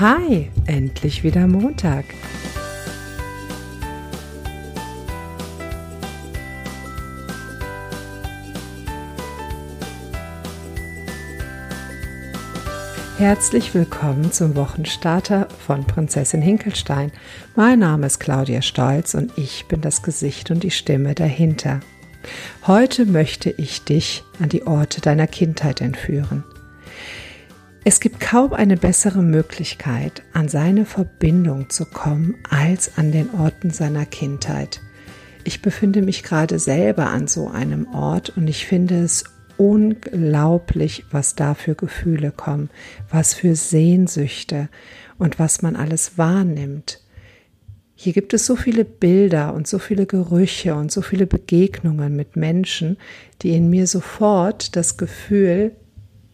Hi, endlich wieder Montag. Herzlich willkommen zum Wochenstarter von Prinzessin Hinkelstein. Mein Name ist Claudia Stolz und ich bin das Gesicht und die Stimme dahinter. Heute möchte ich dich an die Orte deiner Kindheit entführen. Es gibt kaum eine bessere Möglichkeit, an seine Verbindung zu kommen, als an den Orten seiner Kindheit. Ich befinde mich gerade selber an so einem Ort und ich finde es unglaublich, was da für Gefühle kommen, was für Sehnsüchte und was man alles wahrnimmt. Hier gibt es so viele Bilder und so viele Gerüche und so viele Begegnungen mit Menschen, die in mir sofort das Gefühl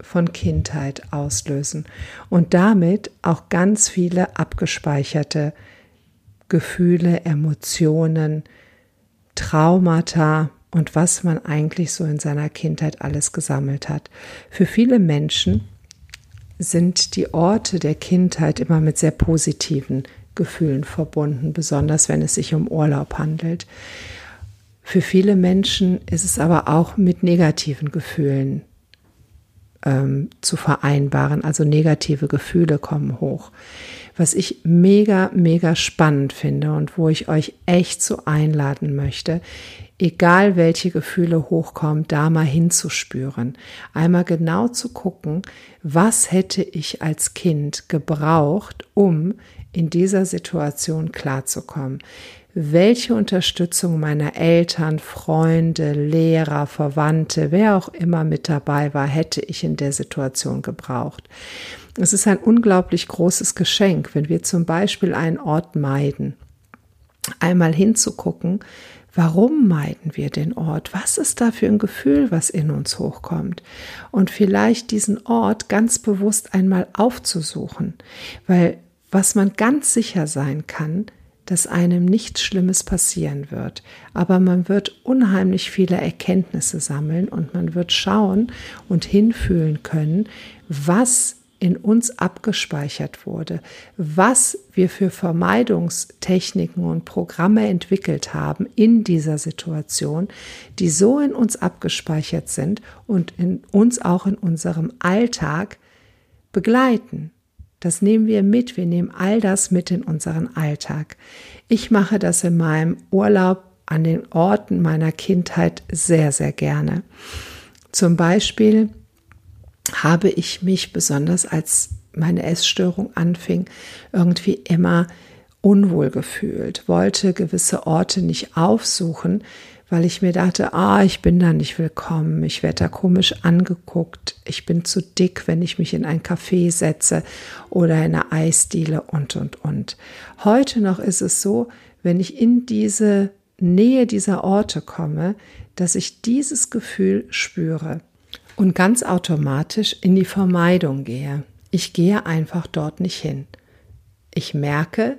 von Kindheit auslösen und damit auch ganz viele abgespeicherte Gefühle, Emotionen, Traumata, und was man eigentlich so in seiner Kindheit alles gesammelt hat. Für viele Menschen sind die Orte der Kindheit immer mit sehr positiven Gefühlen verbunden, besonders wenn es sich um Urlaub handelt. Für viele Menschen ist es aber auch mit negativen Gefühlen ähm, zu vereinbaren, also negative Gefühle kommen hoch. Was ich mega, mega spannend finde und wo ich euch echt so einladen möchte, egal welche Gefühle hochkommen, da mal hinzuspüren. Einmal genau zu gucken, was hätte ich als Kind gebraucht, um in dieser Situation klarzukommen. Welche Unterstützung meiner Eltern, Freunde, Lehrer, Verwandte, wer auch immer mit dabei war, hätte ich in der Situation gebraucht. Es ist ein unglaublich großes Geschenk, wenn wir zum Beispiel einen Ort meiden. Einmal hinzugucken, Warum meiden wir den Ort? Was ist da für ein Gefühl, was in uns hochkommt? Und vielleicht diesen Ort ganz bewusst einmal aufzusuchen, weil was man ganz sicher sein kann, dass einem nichts Schlimmes passieren wird. Aber man wird unheimlich viele Erkenntnisse sammeln und man wird schauen und hinfühlen können, was in uns abgespeichert wurde, was wir für Vermeidungstechniken und Programme entwickelt haben in dieser Situation, die so in uns abgespeichert sind und in uns auch in unserem Alltag begleiten. Das nehmen wir mit, wir nehmen all das mit in unseren Alltag. Ich mache das in meinem Urlaub an den Orten meiner Kindheit sehr, sehr gerne. Zum Beispiel habe ich mich besonders als meine Essstörung anfing, irgendwie immer unwohl gefühlt, wollte gewisse Orte nicht aufsuchen, weil ich mir dachte, ah, ich bin da nicht willkommen, ich werde da komisch angeguckt, ich bin zu dick, wenn ich mich in ein Café setze oder in eine Eisdiele und, und, und. Heute noch ist es so, wenn ich in diese Nähe dieser Orte komme, dass ich dieses Gefühl spüre und ganz automatisch in die Vermeidung gehe. Ich gehe einfach dort nicht hin. Ich merke,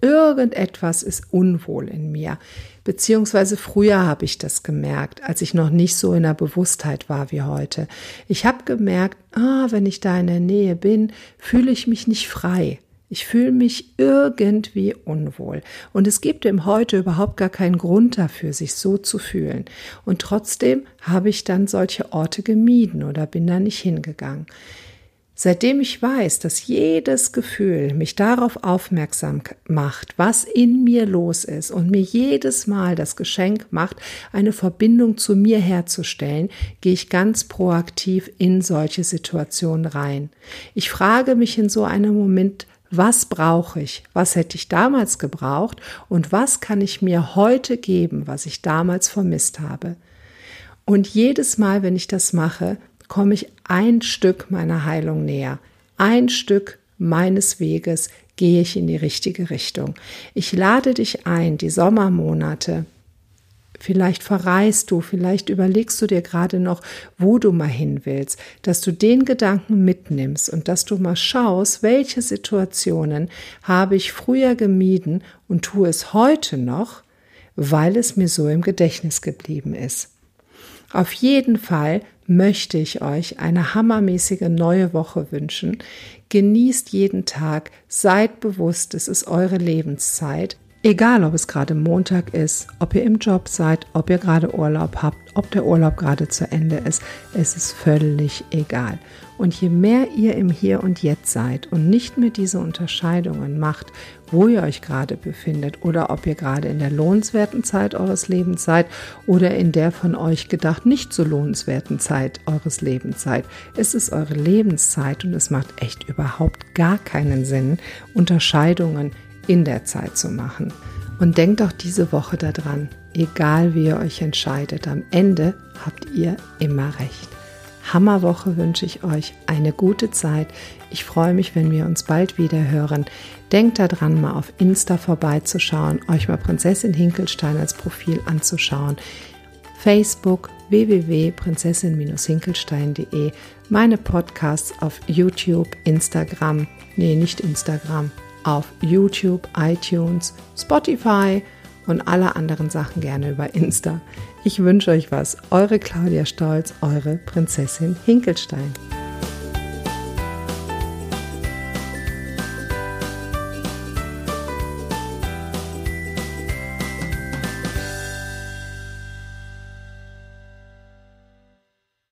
irgendetwas ist unwohl in mir. Beziehungsweise früher habe ich das gemerkt, als ich noch nicht so in der Bewusstheit war wie heute. Ich habe gemerkt, ah, wenn ich da in der Nähe bin, fühle ich mich nicht frei. Ich fühle mich irgendwie unwohl. Und es gibt im Heute überhaupt gar keinen Grund dafür, sich so zu fühlen. Und trotzdem habe ich dann solche Orte gemieden oder bin da nicht hingegangen. Seitdem ich weiß, dass jedes Gefühl mich darauf aufmerksam macht, was in mir los ist und mir jedes Mal das Geschenk macht, eine Verbindung zu mir herzustellen, gehe ich ganz proaktiv in solche Situationen rein. Ich frage mich in so einem Moment, was brauche ich? Was hätte ich damals gebraucht? Und was kann ich mir heute geben, was ich damals vermisst habe? Und jedes Mal, wenn ich das mache, komme ich ein Stück meiner Heilung näher. Ein Stück meines Weges gehe ich in die richtige Richtung. Ich lade dich ein, die Sommermonate Vielleicht verreist du, vielleicht überlegst du dir gerade noch, wo du mal hin willst, dass du den Gedanken mitnimmst und dass du mal schaust, welche Situationen habe ich früher gemieden und tue es heute noch, weil es mir so im Gedächtnis geblieben ist. Auf jeden Fall möchte ich euch eine hammermäßige neue Woche wünschen. Genießt jeden Tag, seid bewusst, es ist eure Lebenszeit. Egal, ob es gerade Montag ist, ob ihr im Job seid, ob ihr gerade Urlaub habt, ob der Urlaub gerade zu Ende ist, es ist völlig egal. Und je mehr ihr im Hier und Jetzt seid und nicht mehr diese Unterscheidungen macht, wo ihr euch gerade befindet oder ob ihr gerade in der lohnenswerten Zeit eures Lebens seid oder in der von euch gedacht nicht so lohnenswerten Zeit eures Lebens seid. Es ist eure Lebenszeit und es macht echt überhaupt gar keinen Sinn, Unterscheidungen in der Zeit zu machen. Und denkt auch diese Woche daran, egal wie ihr euch entscheidet, am Ende habt ihr immer recht. Hammerwoche wünsche ich euch eine gute Zeit. Ich freue mich, wenn wir uns bald wieder hören. Denkt daran, mal auf Insta vorbeizuschauen, euch mal Prinzessin Hinkelstein als Profil anzuschauen. Facebook www.prinzessin-hinkelstein.de, meine Podcasts auf YouTube, Instagram, nee, nicht Instagram, auf YouTube, iTunes, Spotify und alle anderen Sachen gerne über Insta. Ich wünsche euch was. Eure Claudia Stolz, eure Prinzessin Hinkelstein.